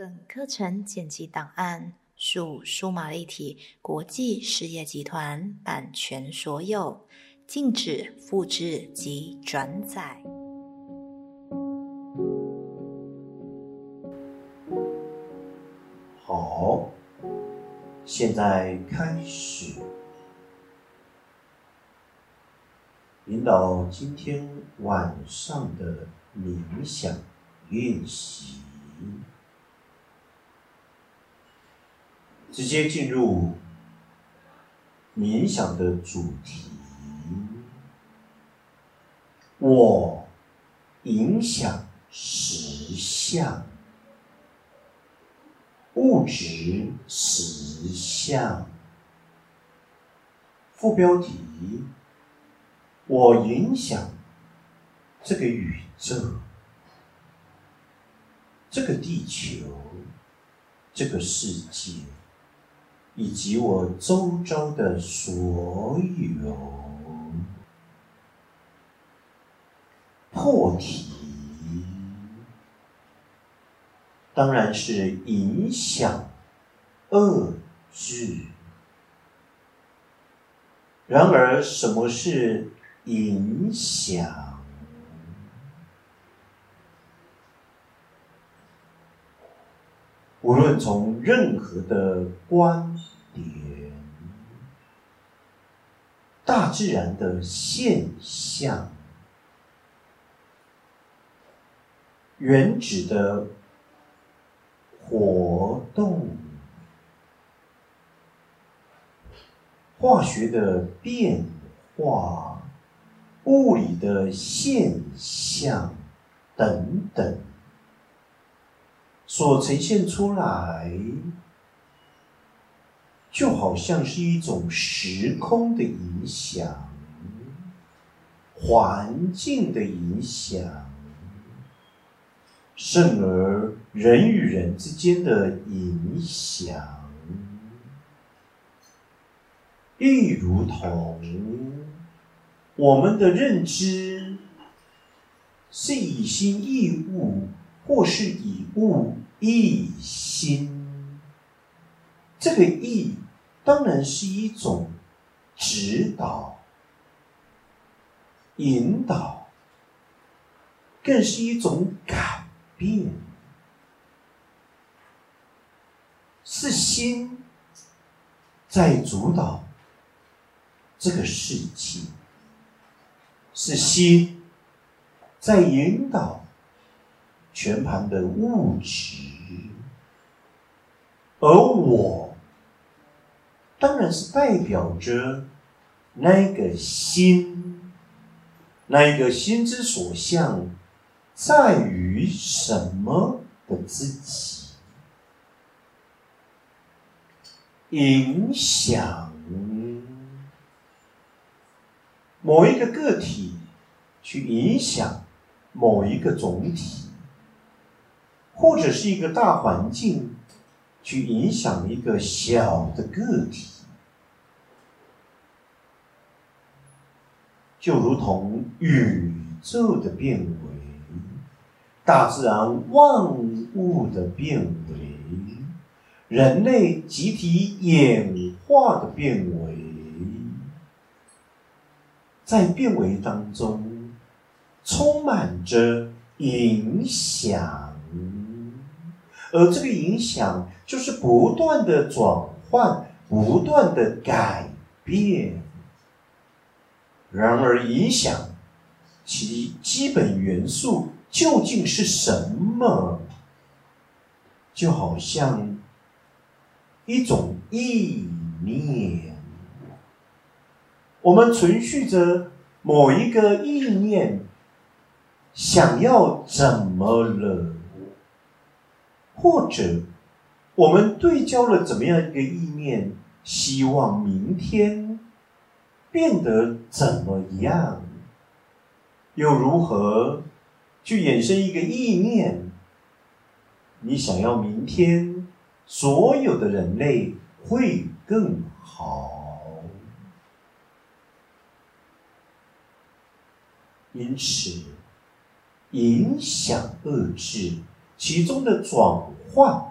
本课程剪辑档案属数码立体国际事业集团版权所有，禁止复制及转载。好，现在开始引导今天晚上的冥想练习。直接进入冥想的主题。我影响实相，物质实相。副标题：我影响这个宇宙，这个地球，这个世界。以及我周遭的所有破题，当然是影响遏制。然而，什么是影响？无论从任何的观点，大自然的现象，原子的活动，化学的变化，物理的现象，等等。所呈现出来，就好像是一种时空的影响、环境的影响，甚而人与人之间的影响，亦如同我们的认知是以心易物。或是以物易心，这个意当然是一种指导、引导，更是一种改变，是心在主导这个世界，是心在引导。全盘的物质，而我当然是代表着那个心，那个心之所向，在于什么的自己影响某一个个体，去影响某一个总体。或者是一个大环境去影响一个小的个体，就如同宇宙的变为，大自然万物的变为，人类集体演化的变为，在变为当中充满着影响。而这个影响就是不断的转换，不断的改变。然而，影响其基本元素究竟是什么？就好像一种意念，我们存续着某一个意念，想要怎么了？或者，我们对焦了怎么样一个意念，希望明天变得怎么样？又如何去衍生一个意念？你想要明天所有的人类会更好，因此影响遏制。其中的转换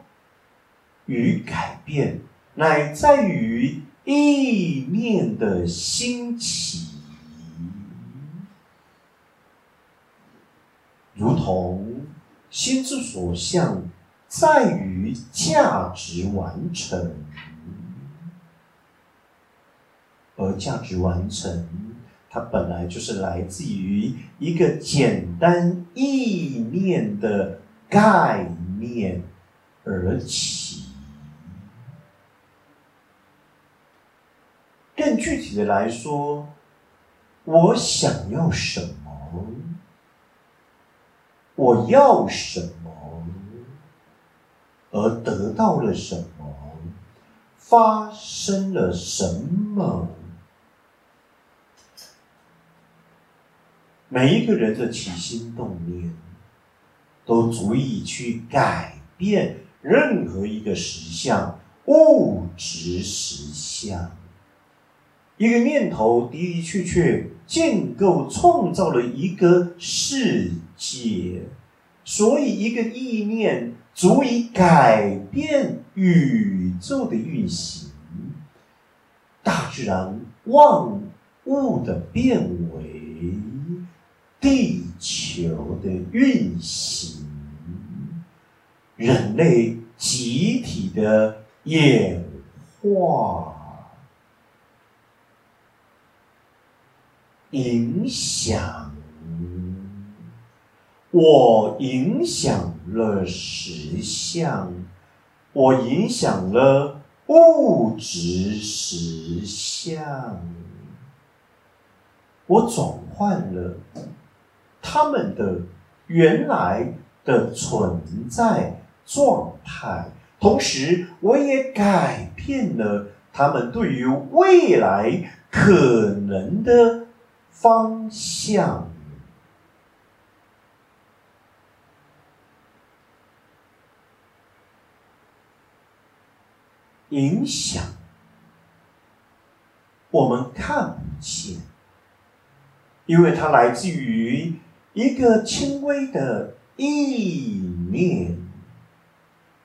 与改变，乃在于意念的兴起，如同心之所向，在于价值完成，而价值完成，它本来就是来自于一个简单意念的。概念而起，更具体的来说，我想要什么？我要什么？而得到了什么？发生了什么？每一个人的起心动念。都足以去改变任何一个实相，物质实相。一个念头的的确确建构创造了一个世界，所以一个意念足以改变宇宙的运行，大自然万物的变为，地球的运行。人类集体的演化、影响，我影响了实相，我影响了物质实相，我转换了他们的原来的存在。状态，同时我也改变了他们对于未来可能的方向。影响我们看不见，因为它来自于一个轻微的意念。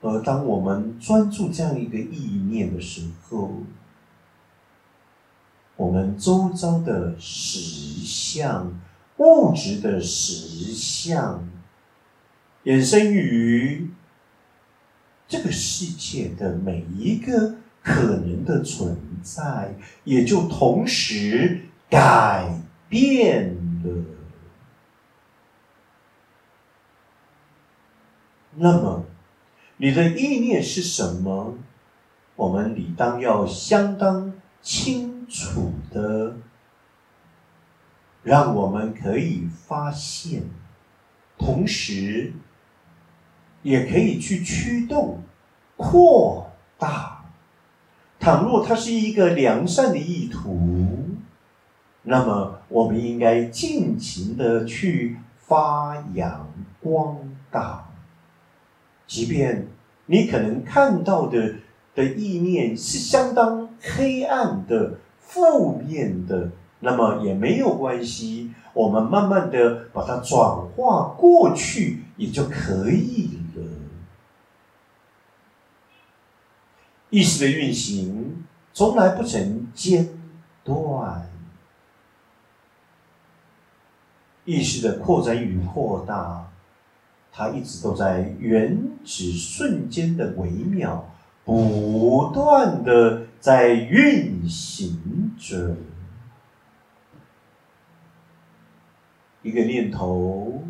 而当我们专注这样一个意念的时候，我们周遭的实相、物质的实相，衍生于这个世界的每一个可能的存在，也就同时改变了。那么。你的意念是什么？我们理当要相当清楚的，让我们可以发现，同时也可以去驱动、扩大。倘若它是一个良善的意图，那么我们应该尽情的去发扬光大。即便你可能看到的的意念是相当黑暗的、负面的，那么也没有关系，我们慢慢的把它转化过去也就可以了。意识的运行从来不曾间断，意识的扩展与扩大。它一直都在原只瞬间的微妙，不断的在运行着。一个念头，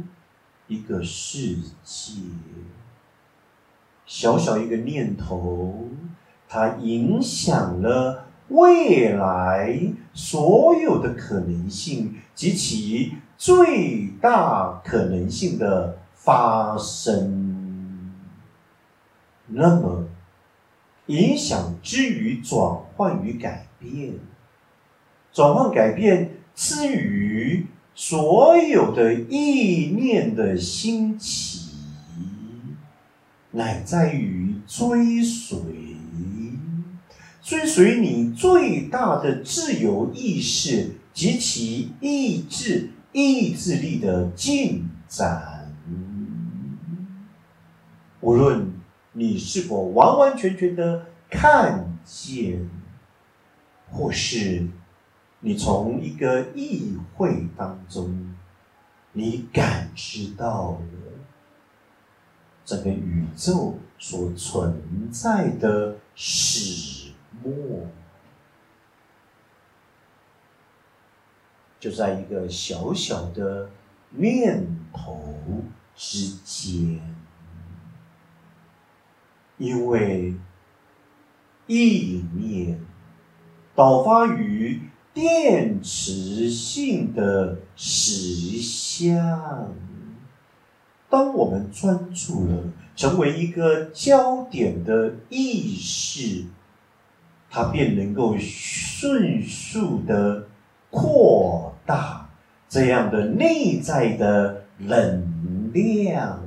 一个世界，小小一个念头，它影响了未来所有的可能性及其最大可能性的。发生，那么影响之于转换与改变，转换改变之于所有的意念的兴起，乃在于追随，追随你最大的自由意识及其意志意志力的进展。无论你是否完完全全的看见，或是你从一个意会当中，你感知到了整个宇宙所存在的始末。就在一个小小的念头之间，因为意念导发于电磁性的实相。当我们专注了，成为一个焦点的意识，它便能够迅速的扩。大这样的内在的能量，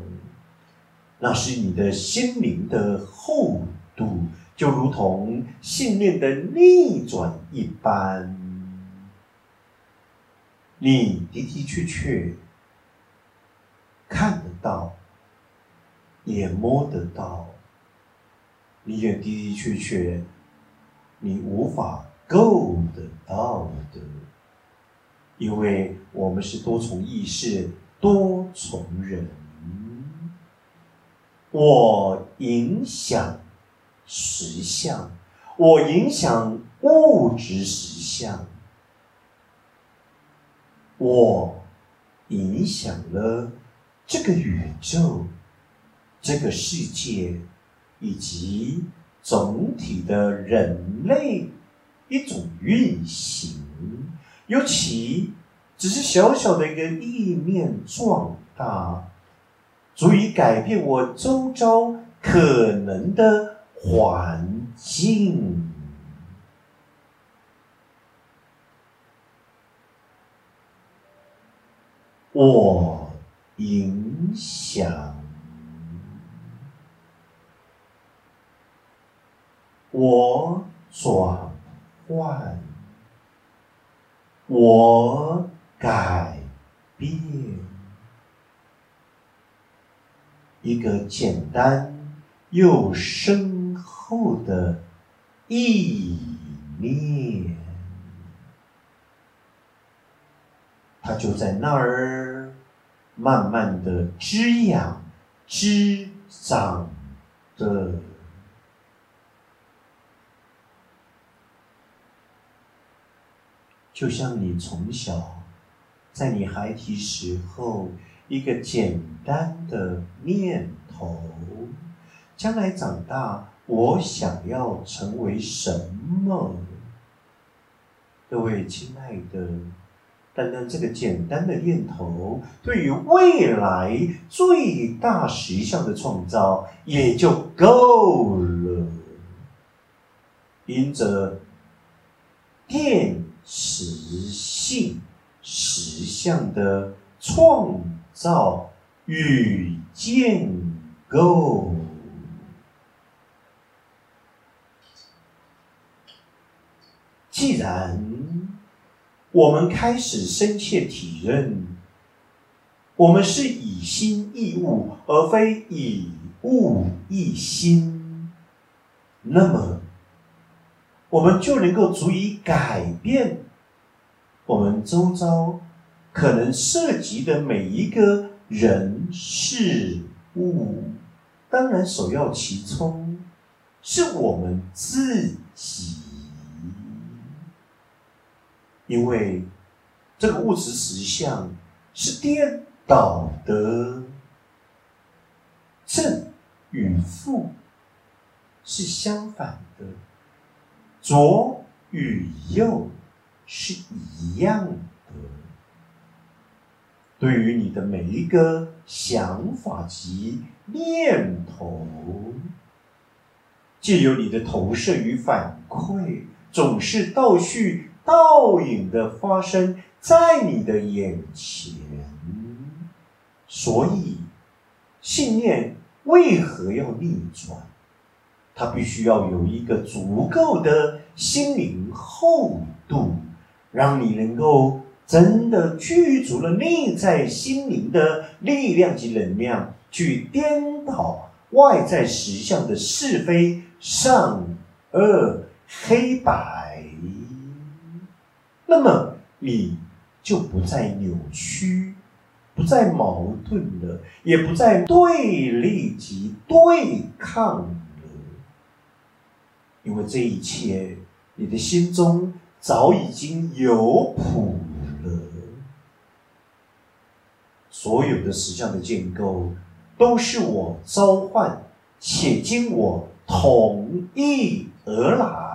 那是你的心灵的厚度，就如同信念的逆转一般。你的的确确看得到，也摸得到，你也的的确确你无法够得到的。因为我们是多重意识、多重人，我影响实相，我影响物质实相，我影响了这个宇宙、这个世界以及总体的人类一种运行。尤其只是小小的一个意念壮大，足以改变我周遭可能的环境。我影响，我转换。我改变一个简单又深厚的意念，它就在那儿慢慢的滋养、滋长着。就像你从小，在你孩提时候，一个简单的念头，将来长大，我想要成为什么？各位亲爱的，单单这个简单的念头，对于未来最大实相的创造也就够了。因着电。实性实相的创造与建构。既然我们开始深切体认，我们是以心易物，而非以物易心，那么。我们就能够足以改变我们周遭可能涉及的每一个人事物。当然，首要其冲是我们自己，因为这个物。质实相是颠倒的，正与负是相反的。左与右是一样的。对于你的每一个想法及念头，借由你的投射与反馈，总是倒叙倒影的发生在你的眼前。所以，信念为何要逆转？它必须要有一个足够的心灵厚度，让你能够真的具足了内在心灵的力量及能量，去颠倒外在实相的是非善恶黑白，那么你就不再扭曲，不再矛盾了，也不再对立及对抗了，因为这一切，你的心中早已经有谱所有的实相的建构，都是我召唤且经我同意而来。